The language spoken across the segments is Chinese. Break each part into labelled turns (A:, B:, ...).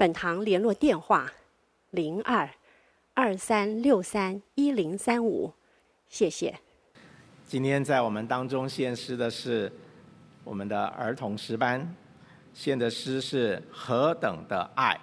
A: 本堂联络电话：零二二三六三一零三五，谢谢。
B: 今天在我们当中献诗的是我们的儿童诗班，献的诗是《何等的爱》。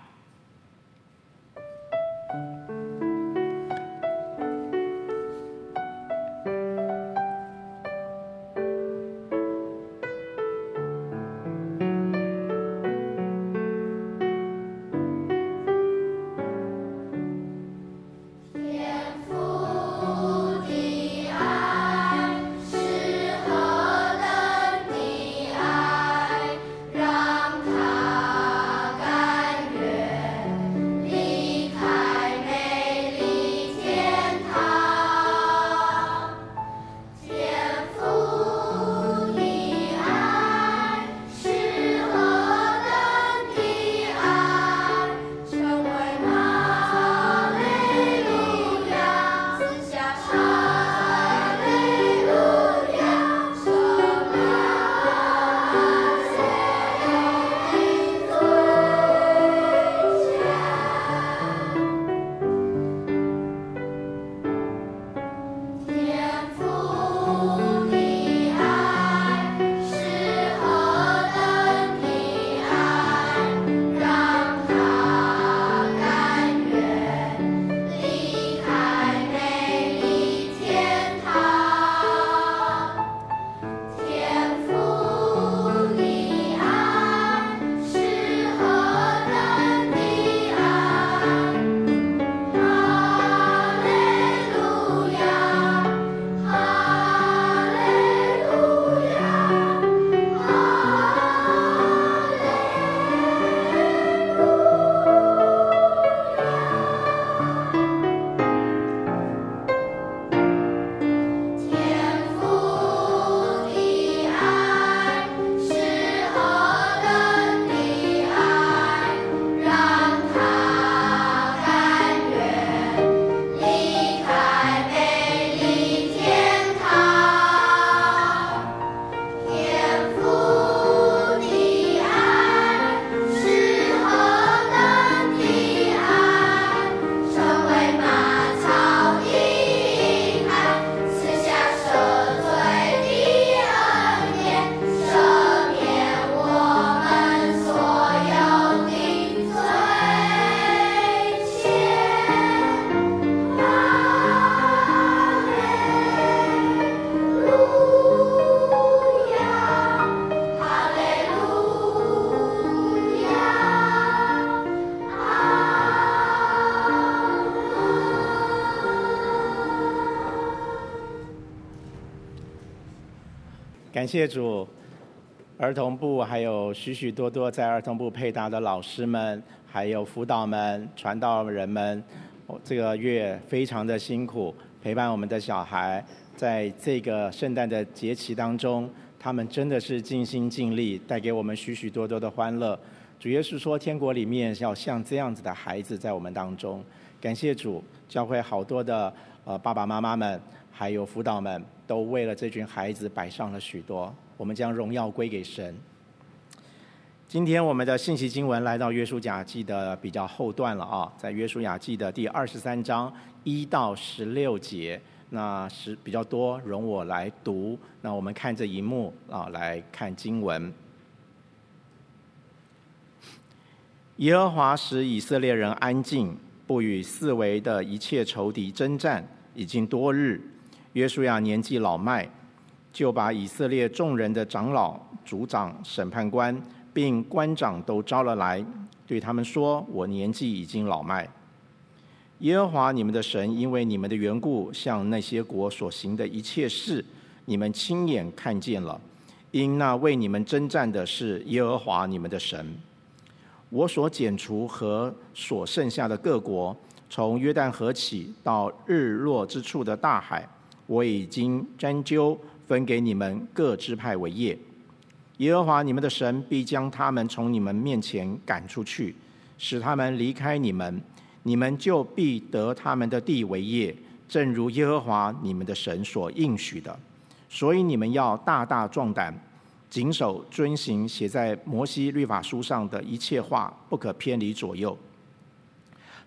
B: 感谢主，儿童部还有许许多多在儿童部配搭的老师们，还有辅导们、传道人们，这个月非常的辛苦，陪伴我们的小孩，在这个圣诞的节期当中，他们真的是尽心尽力，带给我们许许多多的欢乐。主耶稣说，天国里面要像这样子的孩子在我们当中。感谢主，教会好多的呃爸爸妈妈们。还有辅导们都为了这群孩子摆上了许多，我们将荣耀归给神。今天我们的信息经文来到约书亚记的比较后段了啊，在约书亚记的第二十三章一到十六节，那是比较多，容我来读。那我们看这一幕啊，来看经文。耶和华使以色列人安静，不与四围的一切仇敌争战，已经多日。约书亚年纪老迈，就把以色列众人的长老、族长、审判官，并官长都招了来，对他们说：“我年纪已经老迈。耶和华你们的神因为你们的缘故，向那些国所行的一切事，你们亲眼看见了。因那为你们征战的是耶和华你们的神。
C: 我所剪除和所剩下的各国，从约旦河起到日落之处的大海，我已经拈阄分给你们各支派为业。耶和华你们的神必将他们从你们面前赶出去，使他们离开你们，你们就必得他们的地为业，正如耶和华你们的神所应许的。所以你们要大大壮胆，谨守遵行写在摩西律法书上的一切话，不可偏离左右。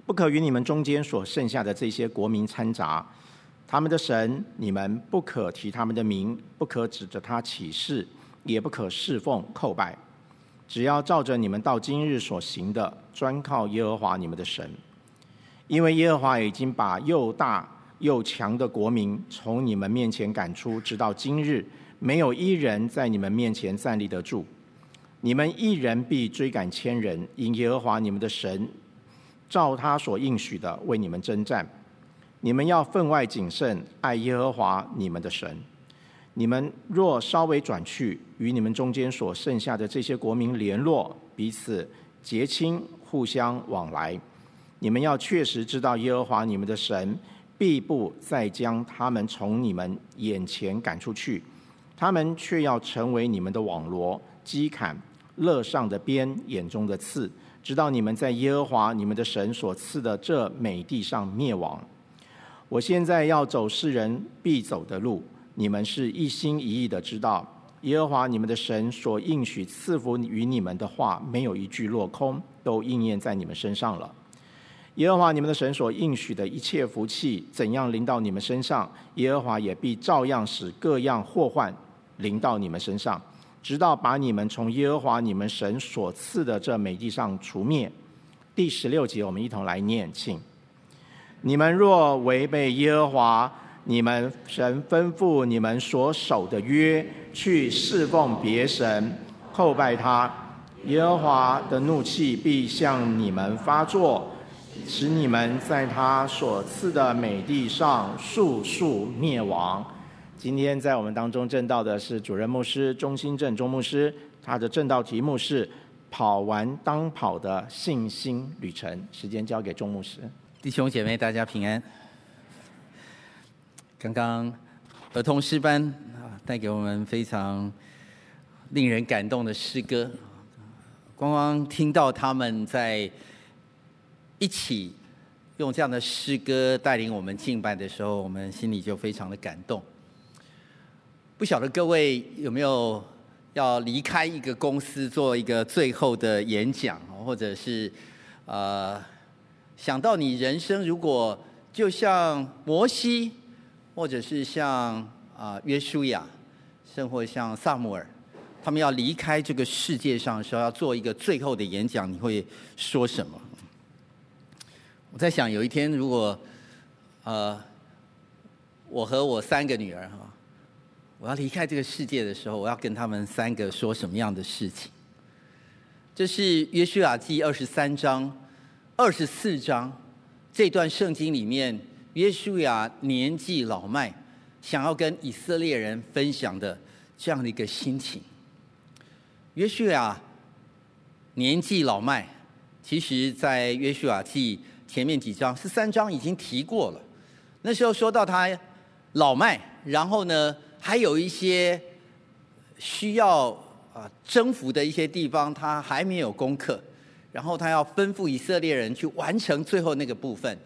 C: 不可与你们中间所剩下的这些国民掺杂，他们的神，你们不可提他们的名，不可指着他起誓，也不可侍奉叩拜。只要照着你们到今日所行的，专靠耶和华你们的神。因为耶和华已经把又大又强的国民从你们面前赶出，直到今日，没有一人在你们面前站立得住。你们一人必追赶千人，因耶和华你们的神。照他所应许的为你们征战，你们要分外谨慎，爱耶和华你们的神。你们若稍微转去，与你们中间所剩下的这些国民联络，彼此结亲，互相往来，你们要确实知道耶和华你们的神必不再将他们从你们眼前赶出去，他们却要成为你们的网罗、机砍、乐上的鞭、眼中的刺。直到你们在耶和华你们的神所赐的这美地上灭亡。我现在要走世人必走的路，你们是一心一意的知道，耶和华你们的神所应许赐福于你们的话，没有一句落空，都应验在你们身上了。耶和华你们的神所应许的一切福气，怎样临到你们身上，耶和华也必照样使各样祸患临到你们身上。直到把你们从耶和华你们神所赐的这美地上除灭。第十六节，我们一同来念，请。你们若违背耶和华你们神吩咐你们所守的约，去侍奉别神，叩拜他，耶和华的怒气必向你们发作，使你们在他所赐的美地上速速灭亡。今天在我们当中证道的是主任牧师中心正钟牧师，他的证道题目是“跑完当跑的信心旅程”。时间交给钟牧师。
D: 弟兄姐妹，大家平安。刚刚儿童诗班啊，带给我们非常令人感动的诗歌。光光听到他们在一起用这样的诗歌带领我们敬拜的时候，我们心里就非常的感动。不晓得各位有没有要离开一个公司做一个最后的演讲，或者是呃想到你人生如果就像摩西，或者是像啊约书亚，甚或像撒母耳，他们要离开这个世界上的时候，要做一个最后的演讲，你会说什么？我在想，有一天如果呃我和我三个女儿哈。我要离开这个世界的时候，我要跟他们三个说什么样的事情？这是约书亚记二十三章、二十四章这段圣经里面，约书亚年纪老迈，想要跟以色列人分享的这样的一个心情。约书亚年纪老迈，其实在约书亚记前面几章，十三章已经提过了。那时候说到他老迈，然后呢，还有一些需要啊征服的一些地方，他还没有攻克，然后他要吩咐以色列人去完成最后那个部分。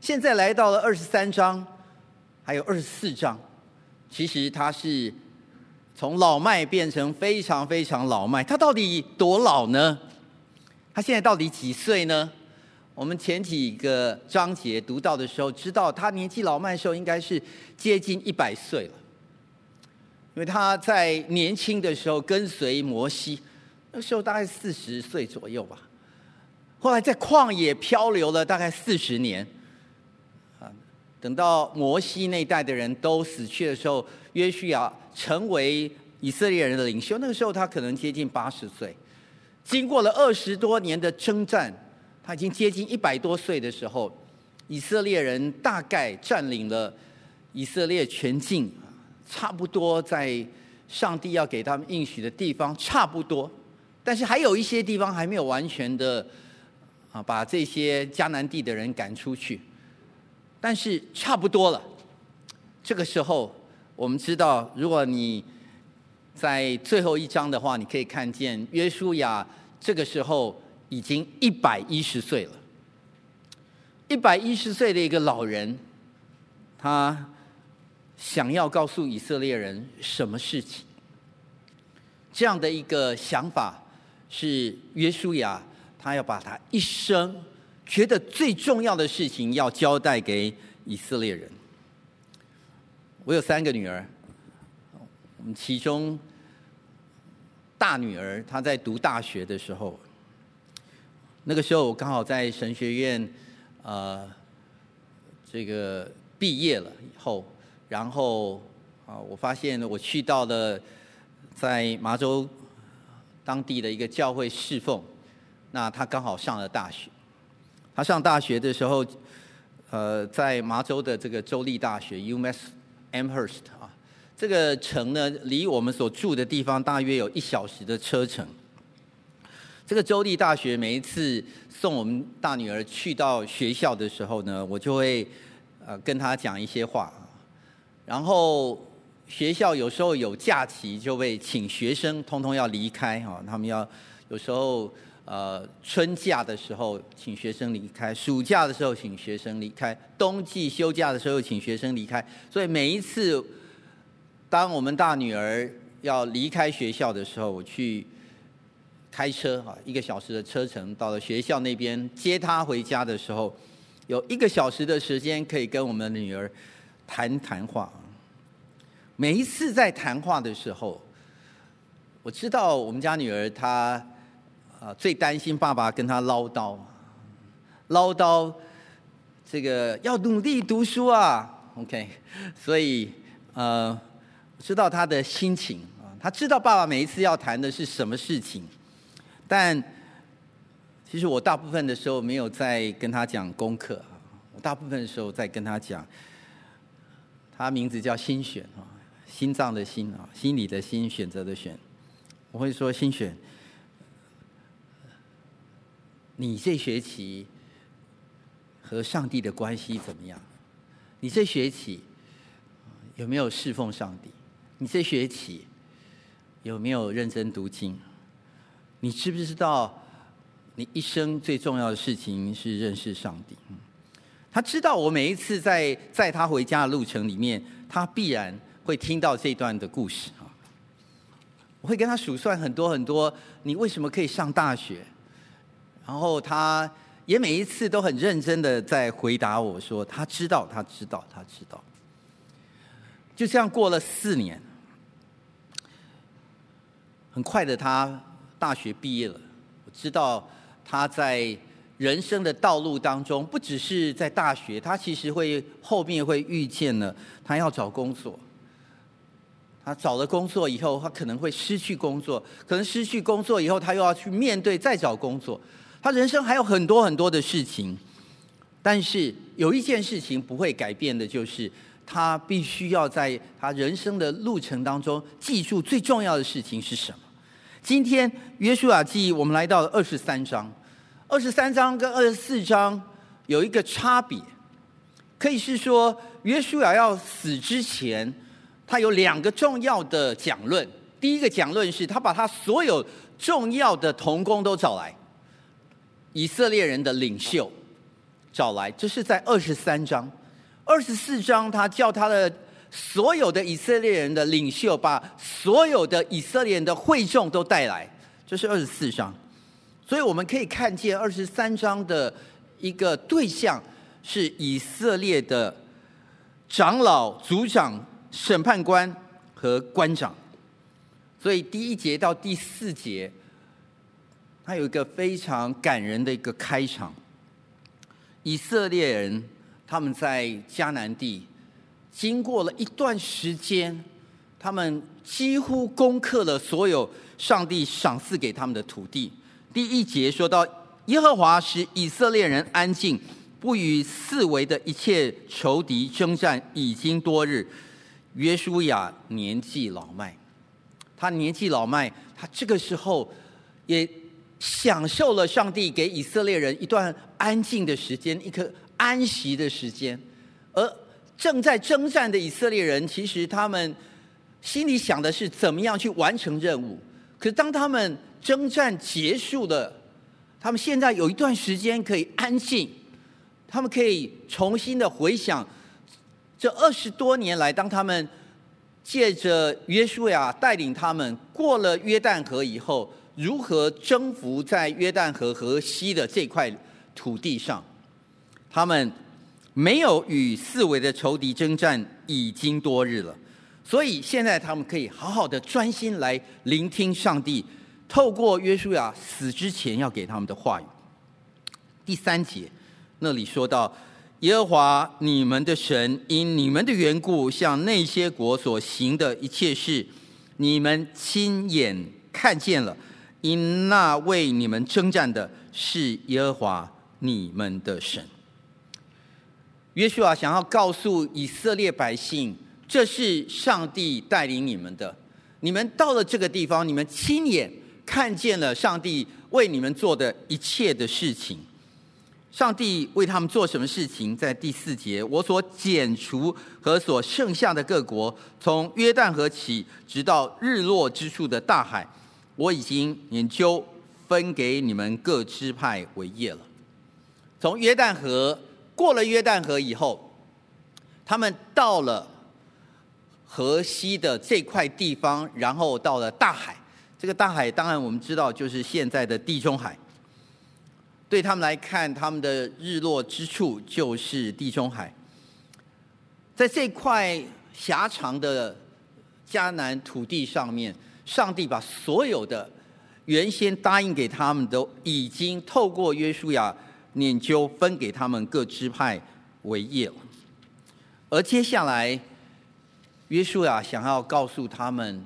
D: 现在来到了二十三章，还有二十四章，其实他是从老迈变成非常非常老迈。他到底多老呢？他现在到底几岁呢？我们前几个章节读到的时候，知道他年纪老迈的时候，应该是接近一百岁了。因为他在年轻的时候跟随摩西，那时候大概四十岁左右吧。后来在旷野漂流了大概四十年，啊，等到摩西那代的人都死去的时候，约书亚成为以色列人的领袖。那个时候他可能接近八十岁。经过了二十多年的征战，他已经接近一百多岁的时候，以色列人大概占领了以色列全境。差不多在上帝要给他们应许的地方，差不多但是还有一些地方还没有完全的啊，把这些迦南地的人赶出去。但是差不多了。这个时候，我们知道，如果你在最后一章的话，你可以看见约书亚这个时候已经一百一十岁了。一百一十岁的一个老人，他想要告诉以色列人什么事情？这样的一个想法是约书亚，他要把他一生觉得最重要的事情要交代给以色列人。我有三个女儿，我们其中大女儿她在读大学的时候，那个时候我刚好在神学院。呃，这个毕业了以后，然后啊，我发现我去到了在麻州当地的一个教会侍奉，那他刚好上了大学。他上大学的时候，呃，在麻州的这个州立大学 UMass Amherst 啊，这个城呢，离我们所住的地方大约有一小时的车程。这个州立大学每一次送我们大女儿去到学校的时候呢，我就会呃跟她讲一些话。然后学校有时候有假期，就会请学生通通要离开哈，他们要有时候呃春假的时候请学生离开，暑假的时候请学生离开，冬季休假的时候请学生离开。所以每一次当我们大女儿要离开学校的时候，我去。开车啊，一个小时的车程到了学校那边接她回家的时候，有一个小时的时间可以跟我们的女儿谈谈话。每一次在谈话的时候，我知道我们家女儿她啊最担心爸爸跟他唠叨，唠叨这个要努力读书啊，OK，所以呃知道他的心情啊，他知道爸爸每一次要谈的是什么事情。但其实我大部分的时候没有在跟他讲功课，我大部分的时候在跟他讲，他名字叫心选啊，心脏的心啊，心里的心，选择的选。我会说心选，你这学期和上帝的关系怎么样？你这学期有没有侍奉上帝？你这学期有没有认真读经？你知不知道，你一生最重要的事情是认识上帝？他知道我每一次在载他回家的路程里面，他必然会听到这段的故事啊。我会跟他数算很多很多，你为什么可以上大学？然后他也每一次都很认真的在回答我说，他知道，他知道，他知道。就这样过了四年，很快的他。大学毕业了，我知道他在人生的道路当中，不只是在大学，他其实会后面会遇见了，他要找工作。他找了工作以后，他可能会失去工作，可能失去工作以后，他又要去面对再找工作。他人生还有很多很多的事情，但是有一件事情不会改变的，就是他必须要在他人生的路程当中记住最重要的事情是什么。今天约书亚记，我们来到了二十三章。二十三章跟二十四章有一个差别，可以是说约书亚要死之前，他有两个重要的讲论。第一个讲论是他把他所有重要的同工都找来，以色列人的领袖找来，这是在二十三章。二十四章他叫他的。所有的以色列人的领袖，把所有的以色列人的会众都带来，这是二十四章。所以我们可以看见二十三章的一个对象是以色列的长老、族长、审判官和官长。所以第一节到第四节，他有一个非常感人的一个开场。以色列人他们在迦南地。经过了一段时间，他们几乎攻克了所有上帝赏赐给他们的土地。第一节说到，耶和华使以色列人安静，不与四围的一切仇敌征战，已经多日。约书亚年纪老迈，他年纪老迈，他这个时候也享受了上帝给以色列人一段安静的时间，一颗安息的时间。而正在征战的以色列人，其实他们心里想的是怎么样去完成任务。可是当他们征战结束了，他们现在有一段时间可以安静，他们可以重新的回想这二十多年来，当他们借着约书亚带领他们过了约旦河以后，如何征服在约旦河河西的这块土地上，他们没有与四围的仇敌征战已经多日了，所以现在他们可以好好的专心来聆听上帝透过约书亚死之前要给他们的话语。第三节那里说到，耶和华你们的神因你们的缘故，向那些国所行的一切事，你们亲眼看见了。因那为你们征战的是耶和华你们的神。约书亚想要告诉以色列百姓，这是上帝带领你们的。你们到了这个地方，你们亲眼看见了上帝为你们做的一切的事情。上帝为他们做什么事情？在第四节，我所剪除和所剩下的各国，从约旦河起，直到日落之处的大海。我已经研究分给你们各支派为业了。从约旦河过了约旦河以后，他们到了河西的这块地方，然后到了大海。这个大海当然我们知道就是现在的地中海。对他们来看，他们的日落之处就是地中海。在这块狭长的迦南土地上面。上帝把所有的原先答应给他们，都已经透过约书亚拈阄分给他们各支派为业了。而接下来，约书亚想要告诉他们，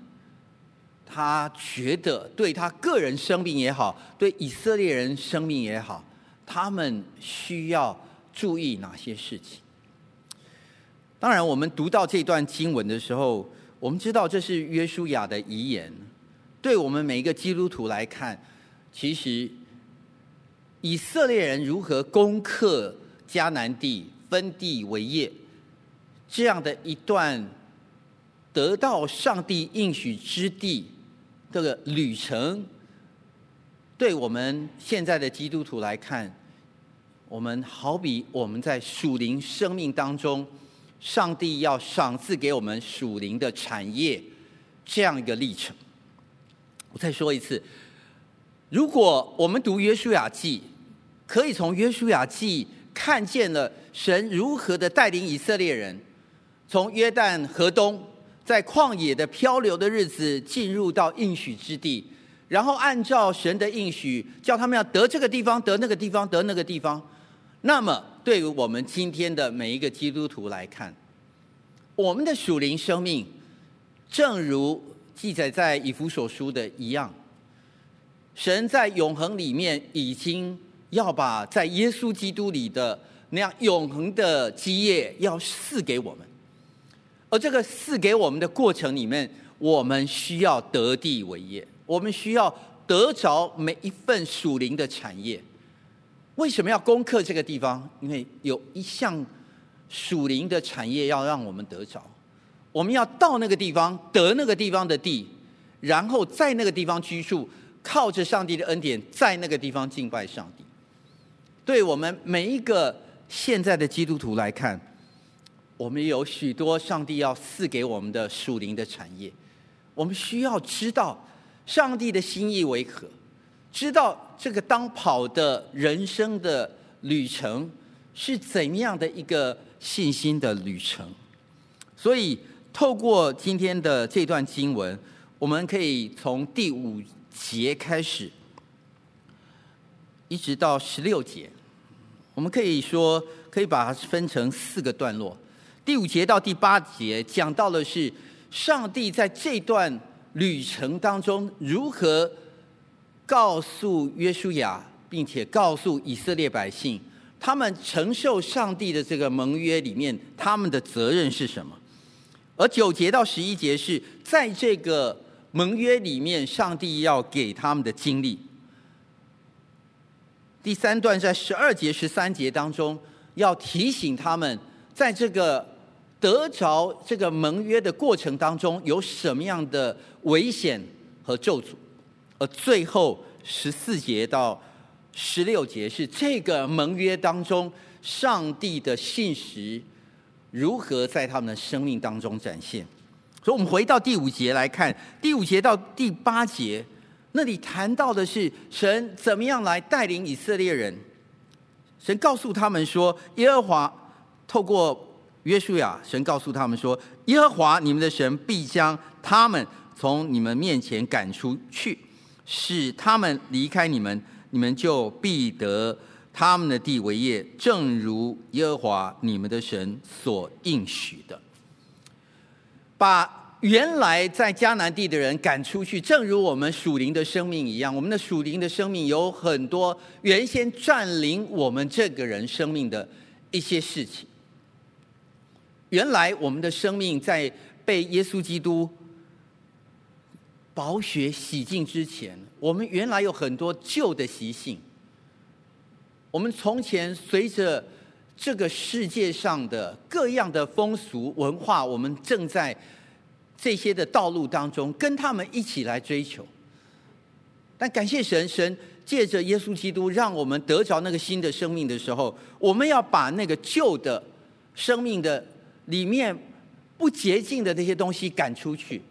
D: 他觉得对他个人生命也好，对以色列人生命也好，他们需要注意哪些事情？当然，我们读到这段经文的时候。我们知道这是约书亚的遗言，对我们每一个基督徒来看，其实以色列人如何攻克迦南地、分地为业，这样的一段得到上帝应许之地这个旅程，对我们现在的基督徒来看，我们好比我们在属灵生命当中。上帝要赏赐给我们属灵的产业，这样一个历程。我再说一次，如果我们读约书亚记，可以从约书亚记看见了神如何的带领以色列人，从约旦河东，在旷野的漂流的日子，进入到应许之地，然后按照神的应许，叫他们要得这个地方，得那个地方，得那个地方。那么，对于我们今天的每一个基督徒来看，我们的属灵生命，正如记载在以弗所书的一样，神在永恒里面已经要把在耶稣基督里的那样永恒的基业要赐给我们，而这个赐给我们的过程里面，我们需要得地为业，我们需要得着每一份属灵的产业。为什么要攻克这个地方？因为有一项属灵的产业要让我们得着，我们要到那个地方得那个地方的地，然后在那个地方居住，靠着上帝的恩典，在那个地方敬拜上帝。对我们每一个现在的基督徒来看，我们有许多上帝要赐给我们的属灵的产业，我们需要知道上帝的心意为何。知道这个当跑的人生的旅程是怎样的一个信心的旅程，所以透过今天的这段经文，我们可以从第五节开始，一直到十六节，我们可以说可以把它分成四个段落。第五节到第八节讲到的是上帝在这段旅程当中如何。告诉约书亚，并且告诉以色列百姓，他们承受上帝的这个盟约里面，他们的责任是什么？而九节到十一节是在这个盟约里面，上帝要给他们的经历。第三段在十二节、十三节当中，要提醒他们，在这个得着这个盟约的过程当中，有什么样的危险和咒诅。而最后十四节到十六节是这个盟约当中上帝的信实如何在他们的生命当中展现。所以，我们回到第五节来看，第五节到第八节，那里谈到的是神怎么样来带领以色列人。神告诉他们说：“耶和华透过约书亚，神告诉他们说，耶和华你们的神必将他们从你们面前赶出去，使他们离开你们，你们就必得他们的地为业，正如耶和华你们的神所应许的。”把原来在迦南地的人赶出去，正如我们属灵的生命一样。我们的属灵的生命有很多原先占领我们这个人生命的一些事情。原来我们的生命在被耶稣基督宝血洗净之前，我们原来有很多旧的习性。我们从前随着。这个世界上的各样的风俗文化，我们正在这些的道路当中跟他们一起来追求。但感谢神，神借着耶稣基督让我们得着那个新的生命的时候，我们要把那个旧的生命的里面不洁净的那些东西赶出去。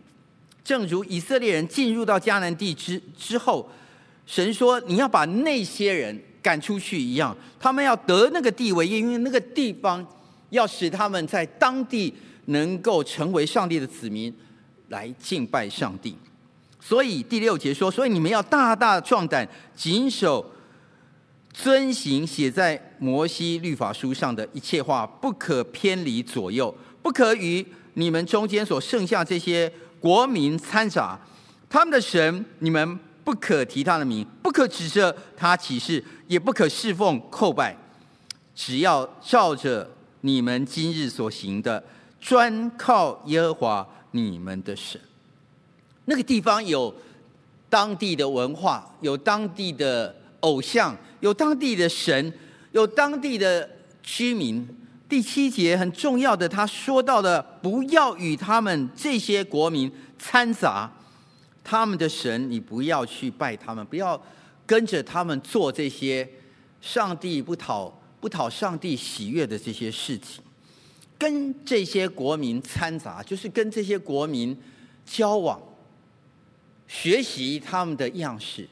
D: 正如以色列人进入到迦南地之之后，神说：“你要把那些人。”赶出去一样，他们要得那个地位，因为那个地方要使他们在当地能够成为上帝的子民，来敬拜上帝。所以第六节说：“所以你们要大大壮胆，谨守遵行写在摩西律法书上的一切话，不可偏离左右，不可与你们中间所剩下这些国民掺杂。他们的神，你们不可提他的名，不可指着他起誓。”也不可侍奉叩拜，只要照着你们今日所行的，专靠耶和华你们的神。那个地方有当地的文化，有当地的偶像，有当地的神，有当地的居民。第七节很重要的，他说到的不要与他们这些国民掺杂，他们的神，你不要去拜他们，不要。跟着他们做这些上帝不讨不讨上帝喜悦的这些事情，跟这些国民掺杂，就是跟这些国民交往，学习他们的样式，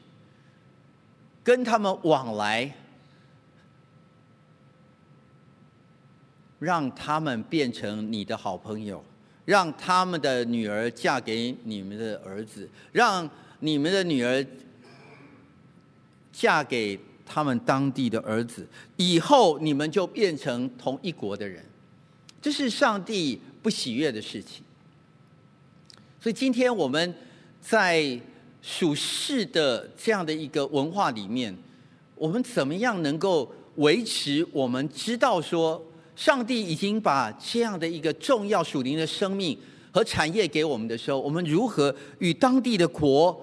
D: 跟他们往来，让他们变成你的好朋友，让他们的女儿嫁给你们的儿子，让你们的女儿。嫁给他们当地的儿子，以后你们就变成同一国的人，这是上帝不喜悦的事情。所以今天我们在属世的这样的一个文化里面，我们怎么样能够维持？我们知道说，上帝已经把这样的一个重要属灵的生命和产业给我们的时候，我们如何与当地的国？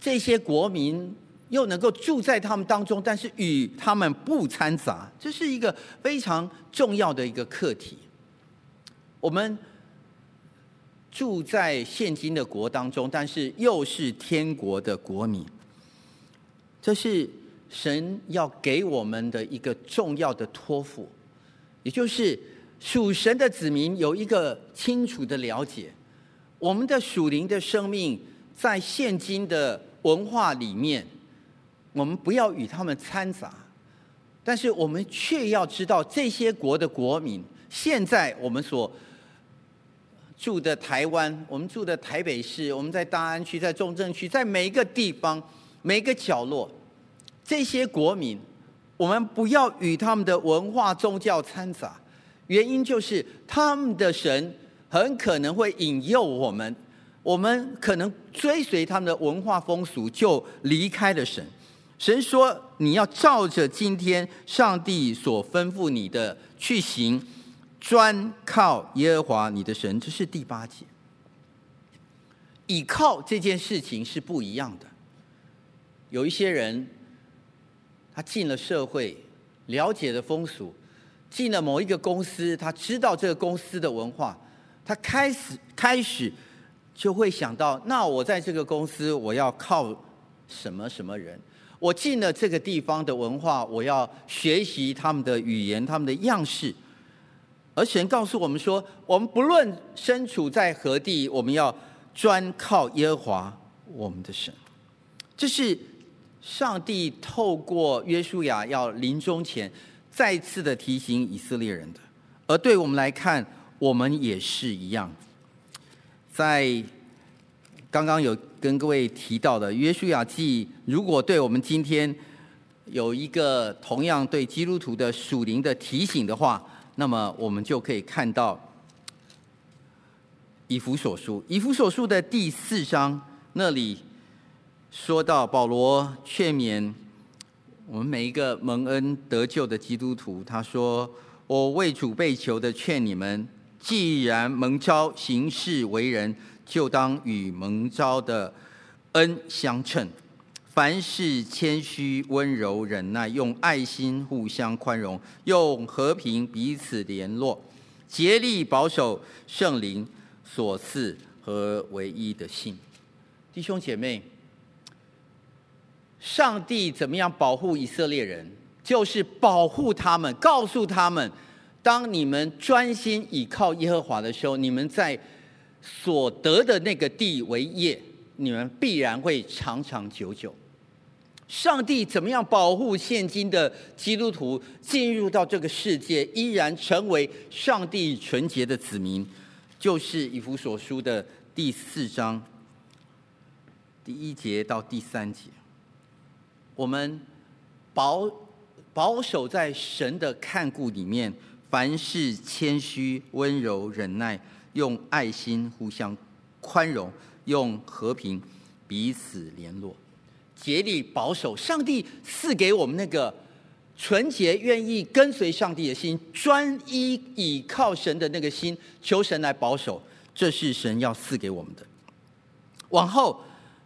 D: 这些国民又能够住在他们当中，但是与他们不掺杂，这是一个非常重要的一个课题。我们住在现今的国当中，但是又是天国的国民，这是神要给我们的一个重要的托付，也就是属神的子民有一个清楚的了解，我们的属灵的生命在现今的。文化里面，我们不要与他们掺杂，但是我们却要知道这些国的国民，现在我们所住的台湾，我们住的台北市，我们在大安区，在中正区，在每一个地方、每一个角落，这些国民，我们不要与他们的文化宗教掺杂，原因就是他们的神很可能会引诱我们。我们可能追随他们的文化风俗，就离开了神。神说：“你要照着今天上帝所吩咐你的去行，专靠耶和华你的神。”这是第八节。倚靠这件事情是不一样的。有一些人他进了社会，了解了风俗，进了某一个公司，他知道这个公司的文化，他开始开始就会想到，那我在这个公司，我要靠什么什么人？我进了这个地方的文化，我要学习他们的语言、他们的样式。而神告诉我们说，我们不论身处在何地，我们要专靠耶和华我们的神。这是上帝透过约书亚要临终前再次的提醒以色列人的。而对我们来看，我们也是一样。在刚刚有跟各位提到的约书亚记，如果对我们今天有一个同样对基督徒的属灵的提醒的话，那么我们就可以看到以弗所书，以弗所书的第四章那里说到保罗劝勉我们每一个蒙恩得救的基督徒，他说：“我为主被囚的劝你们，既然蒙召行事为人，就当与蒙召的恩相称。”凡事谦虚、温柔、忍耐，用爱心互相宽容，用和平彼此联络，竭力保守圣灵所赐和唯一的信。弟兄姐妹，上帝怎么样保护以色列人？就是保护他们，告诉他们：当你们专心倚靠耶和华的时候，你们在所得的那个地为业，你们必然会长长久久。上帝怎么样保护现今的基督徒进入到这个世界，依然成为上帝纯洁的子民？就是以弗所书的第四章第一节到第三节，我们保保守在神的看顾里面，凡事谦虚、温柔、忍耐，用爱心互相宽容，用和平彼此联络。竭力保守上帝赐给我们那个纯洁、愿意跟随上帝的心，专一倚靠神的那个心，求神来保守，这是神要赐给我们的。往后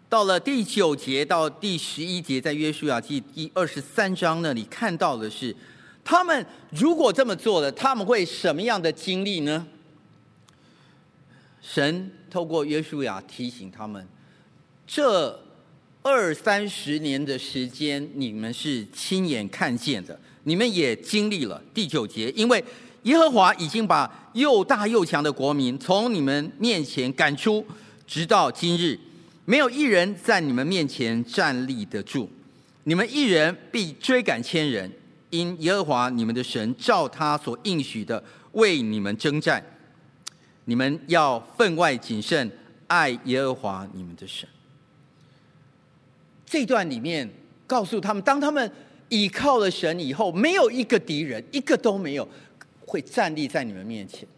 D: 到了第九节到第十一节，在约书亚记第二十三章那里看到的是，他们如果这么做了，他们会什么样的经历呢？神透过约书亚提醒他们，这。二三十年的时间，你们是亲眼看见的，你们也经历了。第九节，因为耶和华已经把又大又强的国民从你们面前赶出，直到今日，没有一人在你们面前站立得住。你们一人必追赶千人，因耶和华你们的神照他所应许的为你们征战。你们要分外谨慎，爱耶和华你们的神。这段里面告诉他们，当他们倚靠了神以后，没有一个敌人，一个都没有会站立在你们面前。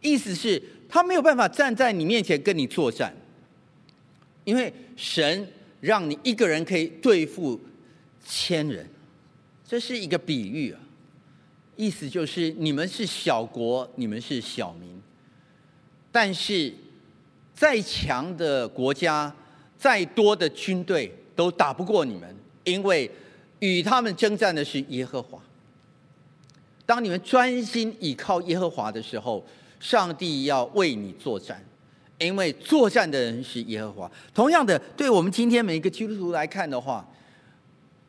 D: 意思是，他没有办法站在你面前跟你作战，因为神让你一个人可以对付千人，这是一个比喻啊。意思就是，你们是小国，你们是小民，但是再强的国家，再多的军队。都打不过你们，因为与他们征战的是耶和华。当你们专心倚靠耶和华的时候，上帝要为你作战，因为作战的人是耶和华。同样的，对我们今天每一个基督徒来看的话，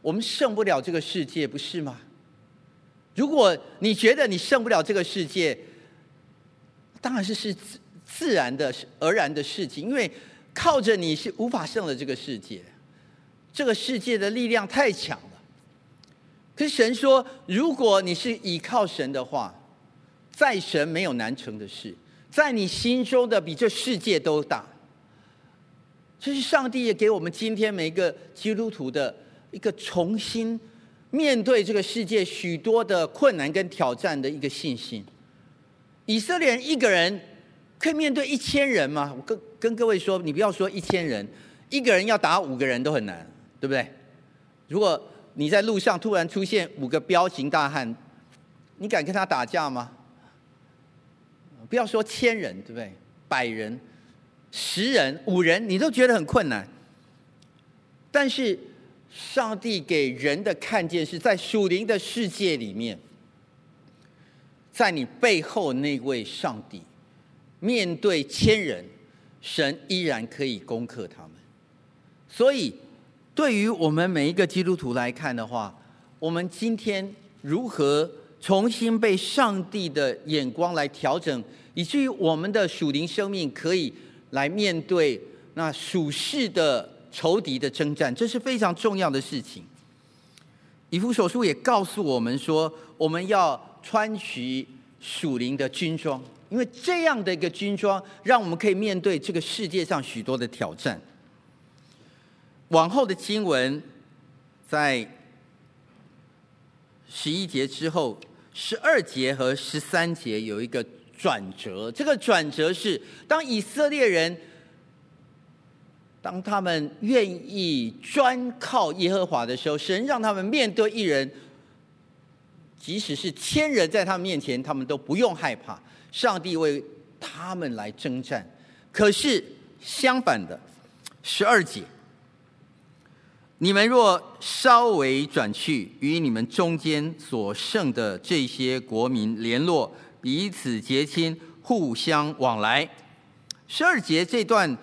D: 我们胜不了这个世界，不是吗？如果你觉得你胜不了这个世界，当然是是自自然的、而然的事情，因为靠着你是无法胜了这个世界。这个世界的力量太强了，可是神说，如果你是倚靠神的话，在神没有难成的事，在你心中的比这世界都大。这是上帝也给我们今天每一个基督徒的一个重新面对这个世界许多的困难跟挑战的一个信心。以色列人一个人可以面对一千人吗？我跟跟各位说，你不要说一千人，一个人要打五个人都很难。对不对？如果你在路上突然出现五个彪形大汉，你敢跟他打架吗？不要说千人，对不对？百人、十人、五人，你都觉得很困难。但是上帝给人的看见是在属灵的世界里面，在你背后那位上帝，面对千人，神依然可以攻克他们。所以，对于我们每一个基督徒来看的话，我们今天如何重新被上帝的眼光来调整，以至于我们的属灵生命可以来面对那属世的仇敌的征战，这是非常重要的事情。以弗所书也告诉我们说，我们要穿取属灵的军装，因为这样的一个军装，让我们可以面对这个世界上许多的挑战。往后的经文，在十一节之后，十二节和十三节有一个转折。这个转折是，当以色列人，当他们愿意专靠耶和华的时候，神让他们面对一人，即使是千人在他们面前，他们都不用害怕，上帝为他们来征战。可是相反的，十二节。你们若稍微转去，与你们中间所剩的这些国民联络，彼此结亲，互相往来。十二节这段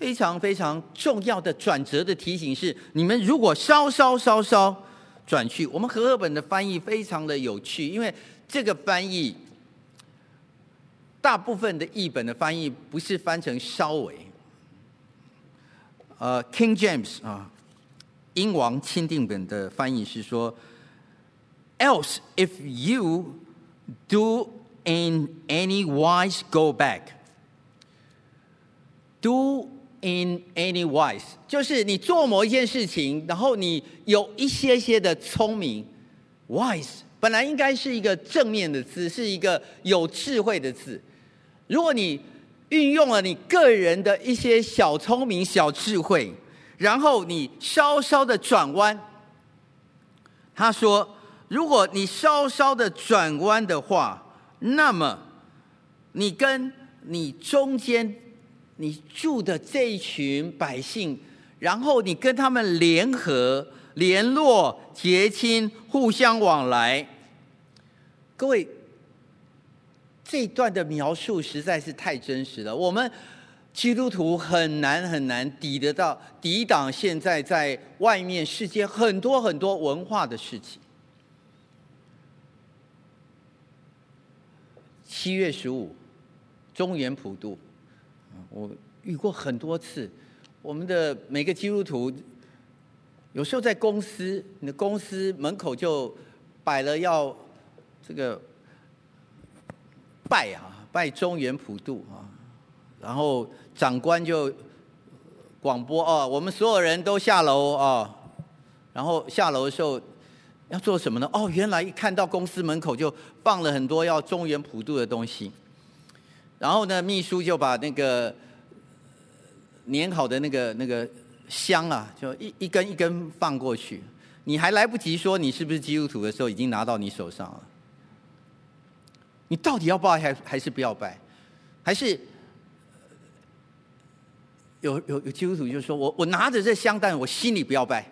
D: 非常非常重要的转折的提醒是：你们如果稍稍稍稍转去，我们和合本的翻译非常的有趣，因为这个翻译大部分的译本的翻译不是翻成稍微，呃，King James 啊。英王钦定本的翻译是说：“Else, if you do in any wise go back, do in any wise，就是你做某一件事情，然后你有一些些的聪明，wise 本来应该是一个正面的字，是一个有智慧的字。如果你运用了你个人的一些小聪明、小智慧。”然后你稍稍的转弯，他说：“如果你稍稍的转弯的话，那么你跟你中间你住的这一群百姓，然后你跟他们联合、联络、结亲、互相往来。”各位，这段的描述实在是太真实了。我们。基督徒很难很难抵得到抵挡现在在外面世界很多很多文化的事情。七月十五，中原普渡，我遇过很多次。我们的每个基督徒，有时候在公司，你的公司门口就摆了要这个拜啊，拜中原普渡啊。然后长官就广播哦，我们所有人都下楼哦。然后下楼的时候要做什么呢？哦，原来一看到公司门口就放了很多要中元普渡的东西。然后呢，秘书就把那个粘好的那个那个香啊，就一一根一根放过去。你还来不及说你是不是基督徒的时候，已经拿到你手上了。你到底要拜还还是不要拜？还是？有有有基督徒就说：“我我拿着这香弹，我心里不要拜。”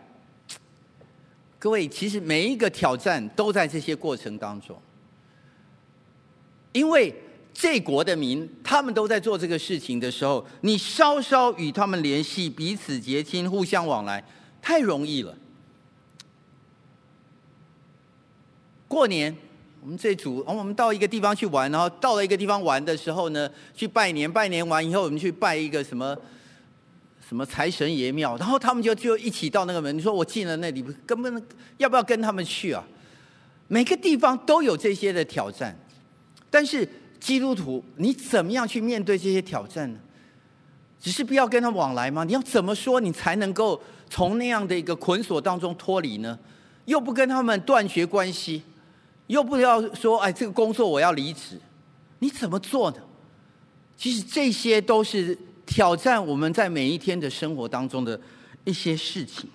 D: 各位，其实每一个挑战都在这些过程当中，因为这国的民他们都在做这个事情的时候，你稍稍与他们联系，彼此结亲，互相往来，太容易了。过年，我们这组，我们到一个地方去玩，然后到了一个地方玩的时候呢，去拜年，拜年完以后，我们去拜一个什么？什么财神爷庙，然后他们就就一起到那个门。你说我进了那里，根本要不要跟他们去啊？每个地方都有这些的挑战，但是基督徒，你怎么样去面对这些挑战呢？只是不要跟他往来吗？你要怎么说，你才能够从那样的一个捆锁当中脱离呢？又不跟他们断绝关系，又不要说哎，这个工作我要离职，你怎么做呢？其实这些都是。挑战我们在每一天的生活当中的一些事情，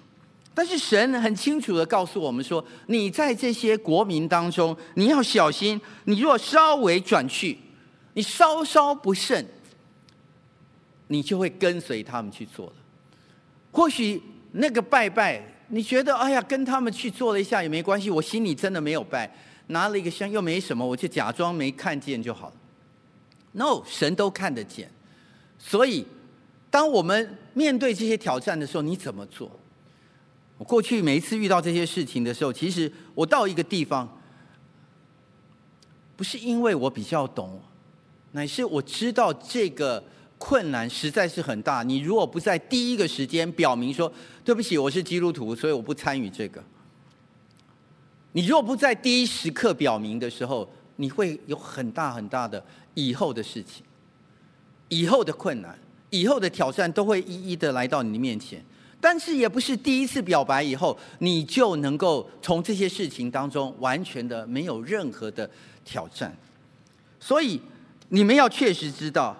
D: 但是神很清楚的告诉我们说：你在这些国民当中，你要小心。你若稍微转去，你稍稍不慎，你就会跟随他们去做了。或许那个拜拜你觉得哎呀，跟他们去做了一下也没关系，我心里真的没有拜，拿了一个香又没什么，我就假装没看见就好了。No，神都看得见。所以，当我们面对这些挑战的时候，你怎么做？我过去每一次遇到这些事情的时候，其实我到一个地方，不是因为我比较懂，乃是我知道这个。困难实在是很大。你如果不在第一个时间表明说对不起，我是基督徒，所以我不参与这个。你如果不在第一时刻表明的时候，你会有很大很大的以后的事情，以后的困难，以后的挑战都会一一的来到你的面前。但是也不是第一次表白以后，你就能够从这些事情当中完全的没有任何的挑战。所以你们要确实知道。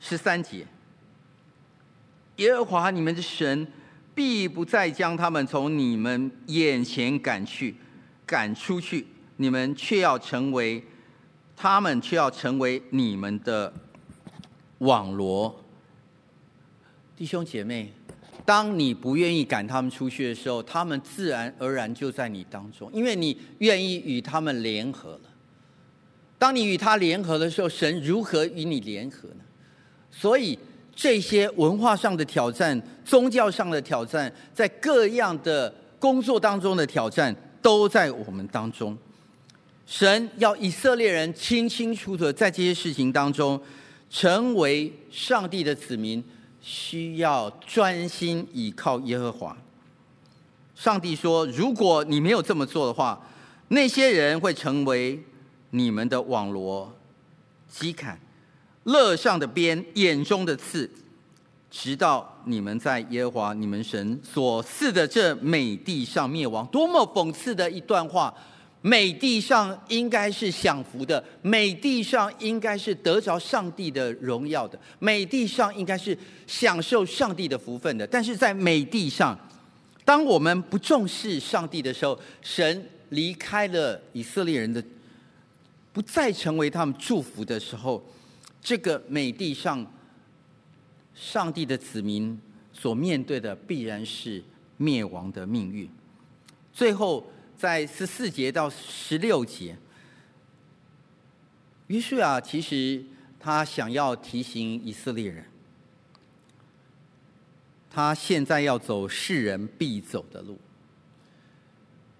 D: 十三节，耶和华你们的神必不再将他们从你们眼前赶去，赶出去，你们却要成为，他们却要成为你们的网罗。弟兄姐妹，当你不愿意赶他们出去的时候，他们自然而然就在你当中，因为你愿意与他们联合了。当你与他联合的时候，神如何与你联合呢？所以这些文化上的挑战、宗教上的挑战，在各样的工作当中的挑战，都在我们当中。神要以色列人清清楚楚在这些事情当中，成为上帝的子民，需要专心倚靠耶和华。上帝说：“如果你没有这么做的话，那些人会成为你们的网罗、机砍、乐上的鞭，眼中的刺，直到你们在耶和华你们神所赐的这美地上灭亡。多么讽刺的一段话！美地上应该是享福的，美地上应该是得着上帝的荣耀的，美地上应该是享受上帝的福分的。但是在美地上，当我们不重视上帝的时候，神离开了以色列人的，不再成为他们祝福的时候。这个美地上，上帝的子民所面对的必然是灭亡的命运。最后，在十四节到十六节，约书亚其实他想要提醒以色列人，他现在要走世人必走的路。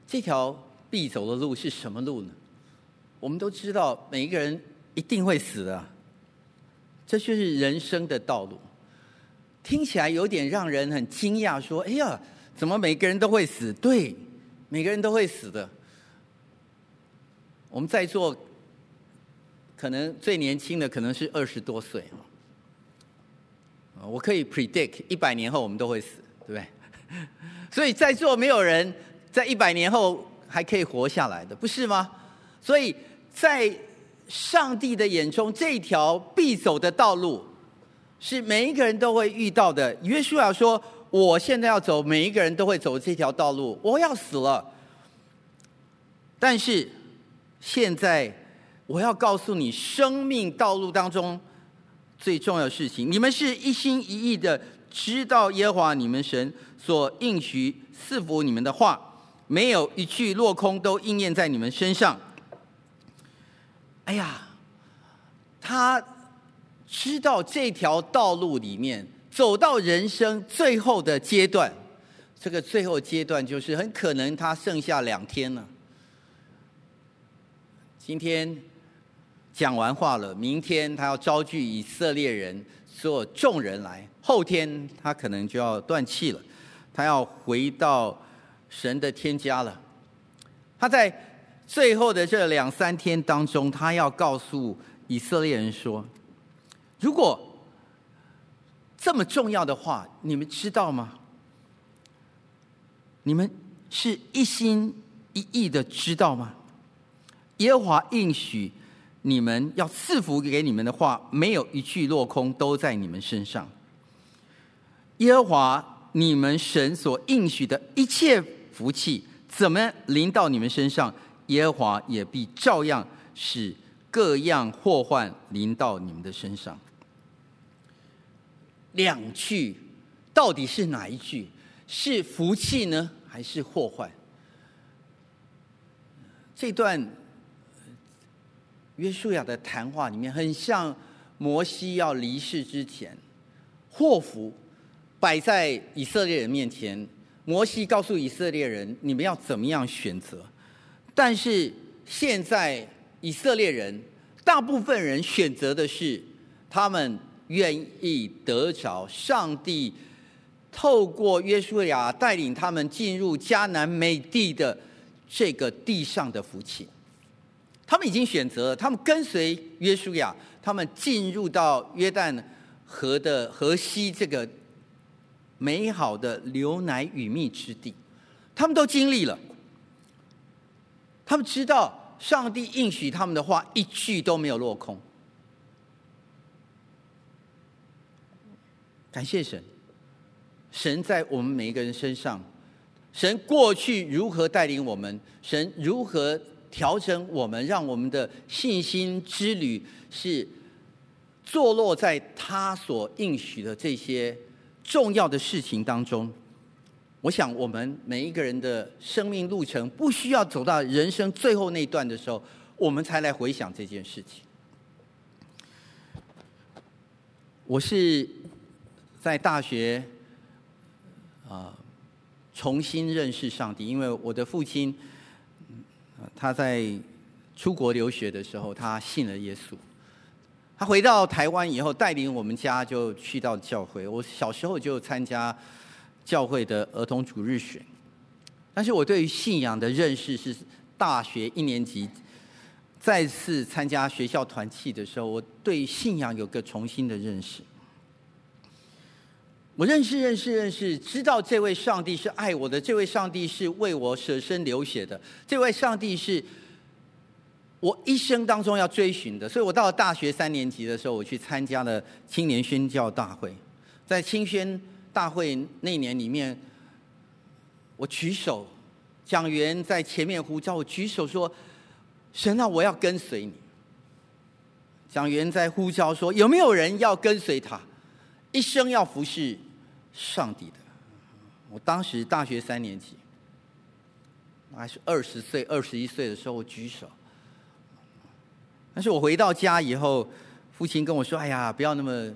D: 这条必走的路是什么路呢？我们都知道，每一个人一定会死的。这就是人生的道路，听起来有点让人很惊讶。说：“哎呀，怎么每个人都会死？”对，每个人都会死的。我们在座可能最年轻的可能是二十多岁啊，我可以 predict 一百年后我们都会死，对不对？所以在座没有人在一百年后还可以活下来的，不是吗？所以在上帝的眼中，这条必走的道路，是每一个人都会遇到的。约书亚说：“我现在要走，每一个人都会走这条道路。我要死了，但是现在我要告诉你，生命道路当中最重要的事情，你们是一心一意的知道耶和华你们神所应许赐福你们的话，没有一句落空，都应验在你们身上。”哎呀，他知道这条道路里面走到人生最后的阶段，这个最后阶段就是很可能他剩下两天了。今天讲完话了，明天他要召聚以色列人所有众人来，后天他可能就要断气了，他要回到神的天家了。他在。最后的这两三天当中，他要告诉以色列人说：“如果这么重要的话，你们知道吗？你们是一心一意的知道吗？耶和华应许你们要赐福给你们的话，没有一句落空，都在你们身上。耶和华你们神所应许的一切福气，怎么临到你们身上？”耶和华也必照样使各样祸患临到你们的身上。两句到底是哪一句？是福气呢，还是祸患？这段约书亚的谈话里面，很像摩西要离世之前，祸福摆在以色列人面前，摩西告诉以色列人：你们要怎么样选择？但是现在以色列人大部分人选择的是，他们愿意得着上帝透过约书亚带领他们进入迦南美地的这个地上的福气。他们已经选择了，他们跟随约书亚，他们进入到约旦河的河西这个美好的流奶与蜜之地，他们都经历了。他们知道上帝应许他们的话一句都没有落空。感谢神，神在我们每一个人身上，神过去如何带领我们，神如何调整我们，让我们的信心之旅是坐落在他所应许的这些重要的事情当中。我想，我们每一个人的生命路程，不需要走到人生最后那段的时候，我们才来回想这件事情。我是在大学啊，重新认识上帝，因为我的父亲他在出国留学的时候，他信了耶稣。他回到台湾以后，带领我们家就去到教会。我小时候就参加。教会的儿童主日学，但是我对于信仰的认识是大学一年级再次参加学校团契的时候，我对信仰有个重新的认识。我认识认识认识，知道这位上帝是爱我的，这位上帝是为我舍身流血的，这位上帝是我一生当中要追寻的。所以我到了大学三年级的时候，我去参加了青年宣教大会，在青宣。大会那年里面，我举手，讲员在前面呼召我举手说：“神啊，我要跟随你。”讲员在呼召说：“有没有人要跟随他，一生要服侍上帝的？”我当时大学三年级，还是二十岁、二十一岁的时候，我举手。但是我回到家以后，父亲跟我说：“哎呀，不要那么……”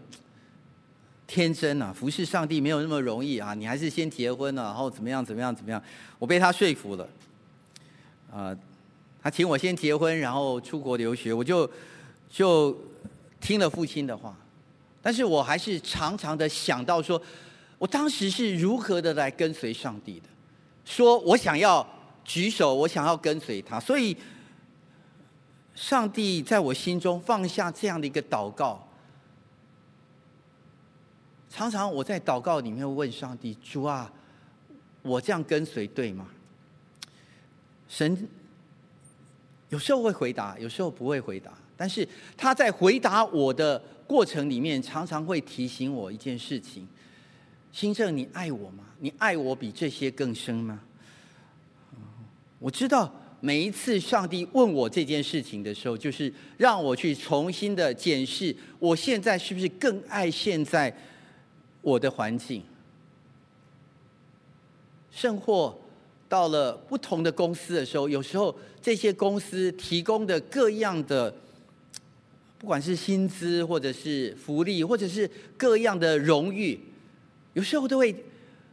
D: 天真啊，服侍上帝没有那么容易啊！你还是先结婚了，然后怎么样怎么样怎么样？我被他说服了，啊，他请我先结婚，然后出国留学，我就就听了父亲的话。但是我还是常常的想到说，我当时是如何的来跟随上帝的，说我想要举手，我想要跟随他，所以上帝在我心中放下这样的一个祷告。常常我在祷告里面问上帝：“主啊，我这样跟随对吗？”神有时候会回答，有时候不会回答。但是他在回答我的过程里面，常常会提醒我一件事情：“新正，你爱我吗？你爱我比这些更深吗？”我知道每一次上帝问我这件事情的时候，就是让我去重新的检视，我现在是不是更爱现在。我的环境，甚或到了不同的公司的时候，有时候这些公司提供的各样的，不管是薪资或者是福利，或者是各样的荣誉，有时候都会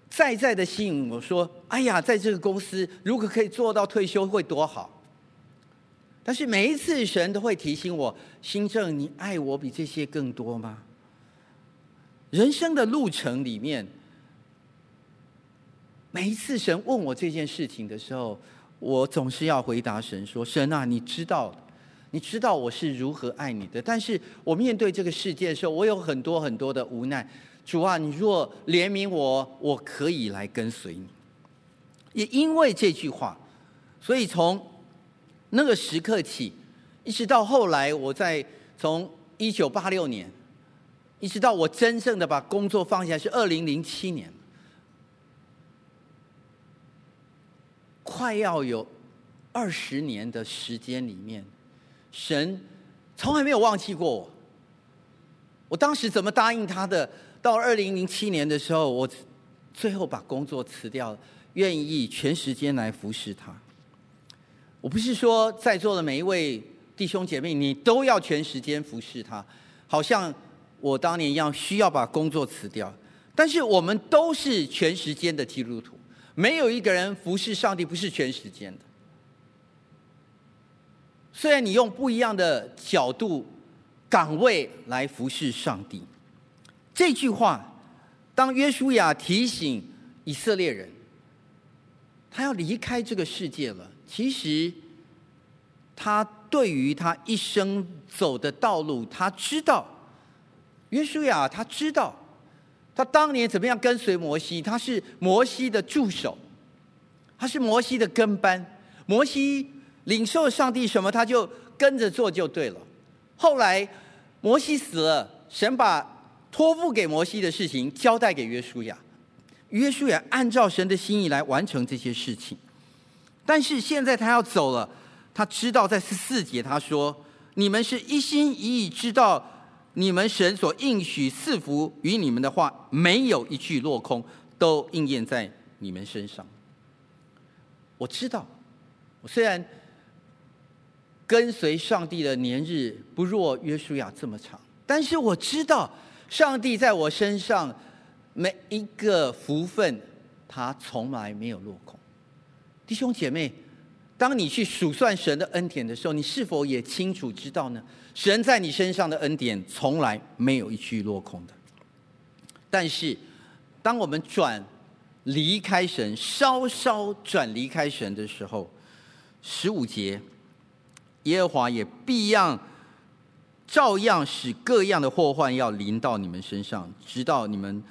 D: 再再的吸引我说：“哎呀，在这个公司如果可以做到退休会多好。”但是每一次神都会提醒我：“新正，你爱我比这些更多吗？”人生的路程里面，每一次神问我这件事情的时候，我总是要回答神说：“神啊，你知道，你知道我是如何爱你的。但是我面对这个世界的时候，我有很多很多的无奈。主啊，你若怜悯我，我可以来跟随你。”也因为这句话，所以从那个时刻起，一直到后来，我在从一九八六年。一直到我真正的把工作放下是二零零七年，快要有二十年的时间里面，神从来没有忘记过我。我当时怎么答应他的？到二零零七年的时候，我最后把工作辞掉，愿意全时间来服侍他。我不是说在座的每一位弟兄姐妹，你都要全时间服侍他，好像我当年一样需要把工作辞掉。但是我们都是全时间的基督徒，没有一个人服侍上帝不是全时间的。虽然你用不一样的角度、岗位来服侍上帝，这句话，当约书亚提醒以色列人，他要离开这个世界了。其实，他对于他一生走的道路，他知道。约书亚他知道，他当年怎么样跟随摩西，他是摩西的助手，他是摩西的跟班。摩西领受上帝什么，他就跟着做就对了。后来摩西死了，神把托付给摩西的事情交代给约书亚，约书亚按照神的心意来完成这些事情。但是现在他要走了，他知道在十四节他说：“你们是一心一意知道，你们神所应许赐福与你们的话，没有一句落空，都应验在你们身上。”我知道，我虽然跟随上帝的年日不若约书亚这么长，但是我知道上帝在我身上每一个福分，他从来没有落空。弟兄姐妹，当你去数算神的恩典的时候，你是否也清楚知道呢？神在你身上的恩典从来没有一句落空的。但是，当我们转离开神，稍稍转离开神的时候，十五节，耶和华也必样照样使各样的祸患要临到你们身上，直到你们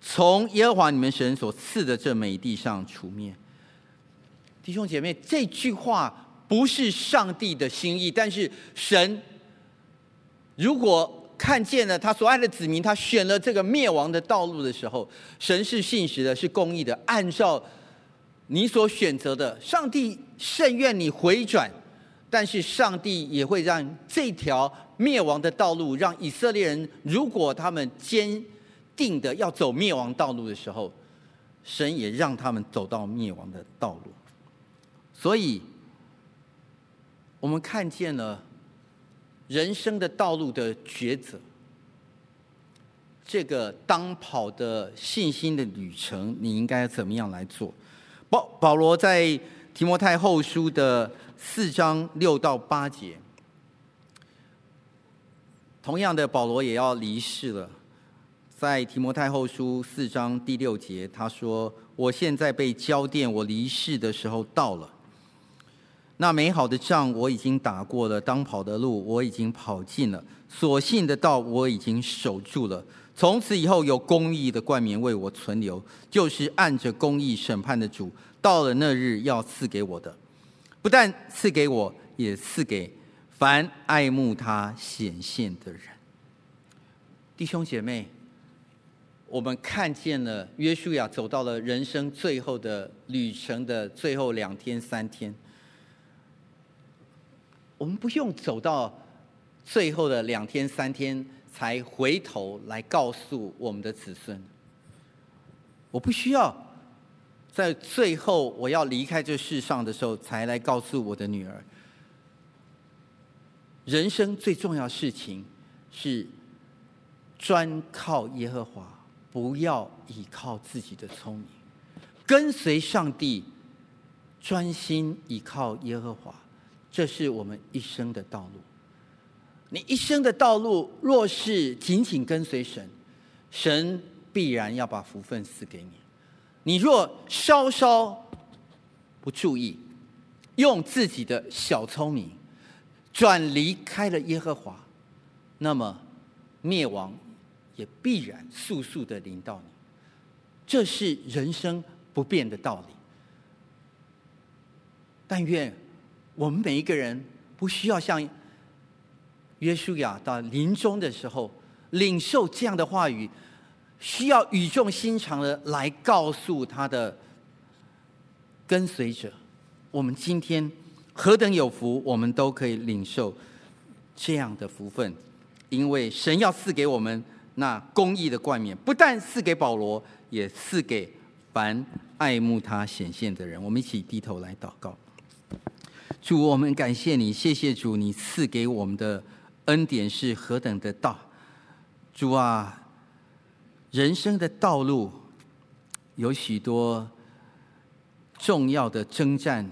D: 从耶和华你们神所赐的这美地上除灭。弟兄姐妹，这句话不是上帝的心意，但是神如果看见了他所爱的子民，他选了这个灭亡的道路的时候，神是信实的，是公义的，按照你所选择的，上帝甚愿你回转，但是上帝也会让这条灭亡的道路，让以色列人如果他们坚定的要走灭亡道路的时候，神也让他们走到灭亡的道路。所以，我们看见了人生的道路的抉择，这个当跑的信心的旅程，你应该怎么样来做？保保罗在提摩太后书的四章六到八节，同样的，保罗也要离世了。在提摩太后书四章第六节，他说：“我现在被浇奠，我离世的时候到了。”那美好的仗我已经打过了，当跑的路我已经跑尽了，所信的道我已经守住了。从此以后有公义的冠冕为我存留，就是按着公义审判的主，到了那日要赐给我的，不但赐给我，也赐给凡爱慕他显现的人。弟兄姐妹，我们看见了约书亚走到了人生最后的旅程的最后两天三天。我们不用走到最后的两天三天才回头来告诉我们的子孙。我不需要在最后我要离开这世上的时候才来告诉我的女儿。人生最重要事情是专靠耶和华，不要依靠自己的聪明，跟随上帝，专心依靠耶和华。这是我们一生的道路。你一生的道路，若是紧紧跟随神，神必然要把福分赐给你。你若稍稍不注意，用自己的小聪明转离开了耶和华，那么灭亡也必然速速的临到你。这是人生不变的道理。但愿。我们每一个人不需要像约书亚到临终的时候领受这样的话语，需要语重心长的来告诉他的跟随者：我们今天何等有福，我们都可以领受这样的福分，因为神要赐给我们那公义的冠冕，不但赐给保罗，也赐给凡爱慕他显现的人。我们一起低头来祷告。主，我们感谢你，谢谢主，你赐给我们的恩典是何等的大。主啊，人生的道路有许多重要的征战。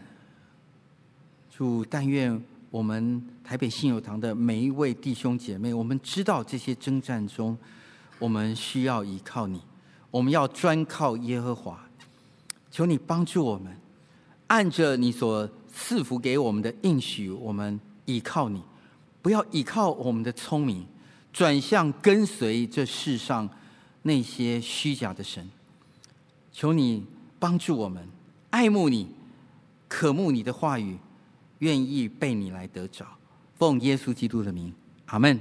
D: 主，但愿我们台北信友堂的每一位弟兄姐妹，我们知道这些征战中，我们需要依靠你，我们要专靠耶和华。求你帮助我们，按着你所。赐福给我们的应许，我们依靠你，不要依靠我们的聪明，转向跟随这世上那些虚假的神。求你帮助我们，爱慕你，渴慕你的话语，愿意被你来得着。奉耶稣基督的名，阿门。